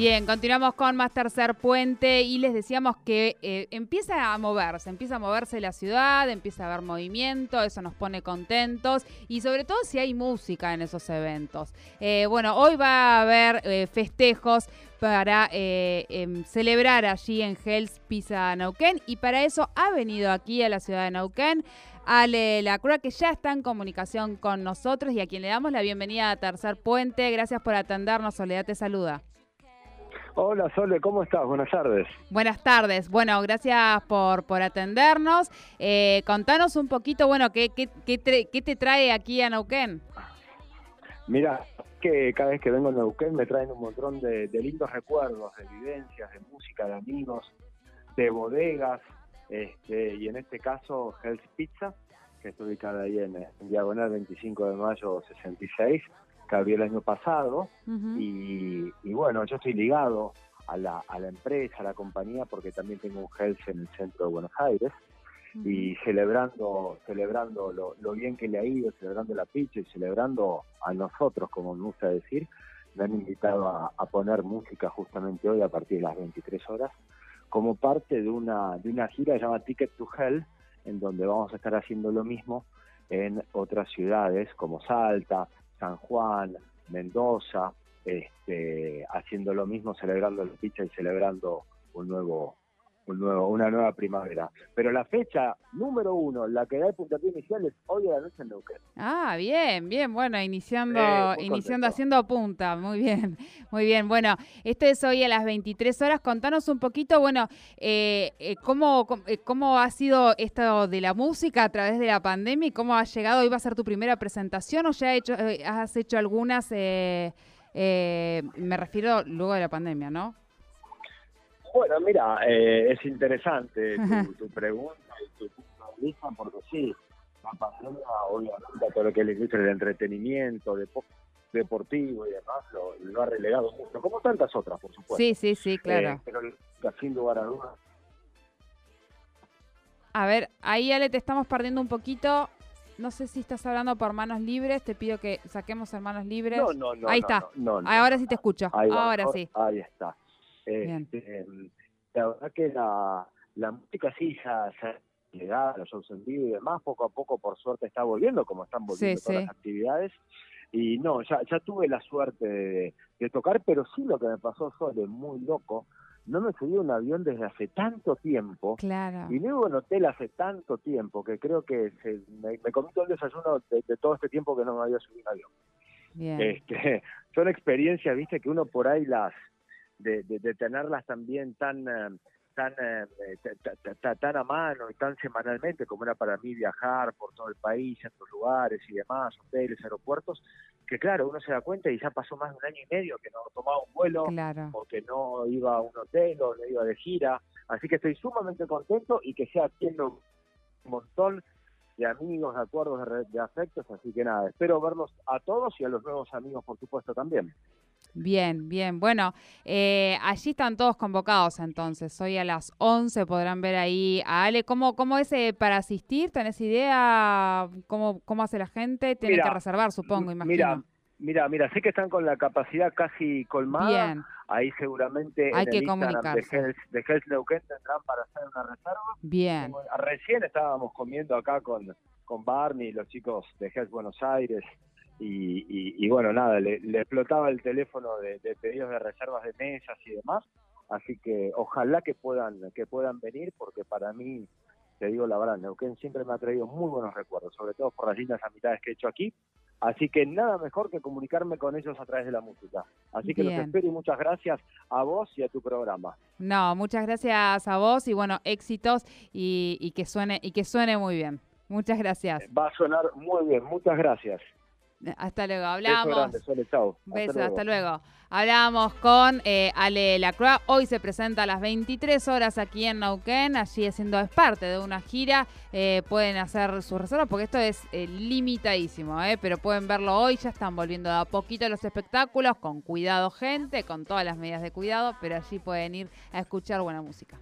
Bien, continuamos con más tercer puente y les decíamos que eh, empieza a moverse, empieza a moverse la ciudad, empieza a haber movimiento, eso nos pone contentos y sobre todo si hay música en esos eventos. Eh, bueno, hoy va a haber eh, festejos para em, celebrar allí en Hells Pizza Nauquén y para eso ha venido aquí a la ciudad de Nauquén Ale Lacroix, que ya está en comunicación con nosotros y a quien le damos la bienvenida a Tercer Puente. Gracias por atendernos, Soledad te saluda. Hola Sole, ¿cómo estás? Buenas tardes. Buenas tardes. Bueno, gracias por, por atendernos. Eh, contanos un poquito, bueno, ¿qué, qué, qué, te trae aquí a Neuquén? Mira, que cada vez que vengo a Neuquén me traen un montón de, lindos recuerdos, de vivencias, de música, de amigos, de bodegas, este, y en este caso Hell's Pizza, que está ubicada ahí en, en Diagonal 25 de Mayo 66 que abrió el año pasado y, bueno, yo estoy ligado a la, a la empresa, a la compañía, porque también tengo un health en el centro de Buenos Aires y celebrando celebrando lo, bien que le ha ido, celebrando la pizza y celebrando a nosotros, como me gusta decir, me han invitado a, a, poner música justamente hoy a partir de las 23 horas como parte de una, de una gira llamada Ticket to Hell, en donde vamos a estar haciendo lo mismo en otras ciudades como Salta, San Juan, Mendoza, este, haciendo lo mismo, celebrando la pizza y celebrando un nuevo nuevo, una nueva primavera. Pero la fecha número uno, la que da el puntapié inicial es hoy a la noche en Neuquén. Ah, bien, bien, bueno, iniciando, iniciando haciendo punta, muy bien, muy bien. Bueno, esto es hoy a las 23 horas. Contanos un poquito, bueno, eh, eh cómo, eh, cómo ha sido esto de la música a través de la pandemia y cómo ha llegado. ¿Hoy va a ser tu primera presentación o ya hecho, eh, has hecho algunas? me refiero luego de la pandemia, ¿no? Bueno, mira, eh, es interesante tu, pregunta y tu punto de vista, porque sí, la pandemia, obviamente, todo lo que es la industria del entretenimiento, deportivo y demás, lo, ha relegado mucho, como tantas otras, por supuesto. Sí, sí, sí, claro. Eh, pero sin lugar a dudas. A ver, ahí Ale, te estamos perdiendo un poquito. No sé si estás hablando por manos libres, te pido que saquemos en manos libres. No, no, no. Ahí está. Ahora sí te escucho. Ahora sí. Ahí está. Este, la verdad que la, la música sí ya, le da los shows en vivo y demás, poco a poco por suerte está volviendo, como están volviendo todas las actividades. Y no, ya, ya tuve la suerte de, tocar, pero sí lo que me pasó fue de muy loco. No me subí un avión desde hace tanto tiempo. Claro. Y no hubo en hotel hace tanto tiempo que creo que se, me, comí todo el desayuno de, todo este tiempo que no me había subido un avión. Bien. Este, son experiencias, viste, que uno por ahí las, de, tenerlas también tan eh, tan, eh, tan a mano y tan semanalmente como era para mí viajar por todo el país, en otros lugares y demás, hoteles, aeropuertos, que claro, uno se da cuenta y ya pasó más de un año y medio que no tomaba un vuelo o que no iba a un hotel o no iba de gira, así que estoy sumamente contento y que sea haciendo un montón de amigos, de acuerdos, de, de afectos, así que nada, espero verlos a todos y a los nuevos amigos, por supuesto, también. Bien, bien. Bueno, eh, allí están todos convocados entonces. Hoy a las 11 podrán ver ahí a Ale. ¿Cómo, cómo es eh, para asistir? ¿Tenés idea cómo, cómo hace la gente? Tiene que reservar, supongo, imagino. Mira, mira, mira, sé que están con la capacidad casi colmada. Bien. Ahí seguramente Hay en que el comunicarse. de Health, de Health Neuquén tendrán para hacer una reserva. Bien. Recién estábamos comiendo acá con, con Barney, los chicos de Health Buenos Aires y, bueno, nada, le, explotaba el teléfono de, pedidos de reservas de mesas y demás, así que ojalá que puedan, que puedan venir, porque para mí, te digo la verdad, Neuquén siempre me ha traído muy buenos recuerdos, sobre todo por las lindas amistades que he hecho aquí, así que nada mejor que comunicarme con ellos a través de la música. Así que los espero y muchas gracias a vos y a tu programa. No, muchas gracias a vos y bueno, éxitos y, y que suene y que suene muy bien. Muchas gracias. Va a sonar muy bien, muchas gracias. Hasta luego, Beso hablamos. grande, chau. Hasta Beso, luego. hasta luego. Hablábamos con eh, Ale Lacroix. Hoy se presenta a las 23 horas aquí en Nauquén. Allí haciendo, es parte de una gira. Eh, pueden hacer sus reservas porque esto es eh, limitadísimo, eh, pero pueden verlo hoy. Ya están volviendo de a poquito los espectáculos. Con cuidado, gente, con todas las medidas de cuidado. Pero allí pueden ir a escuchar buena música.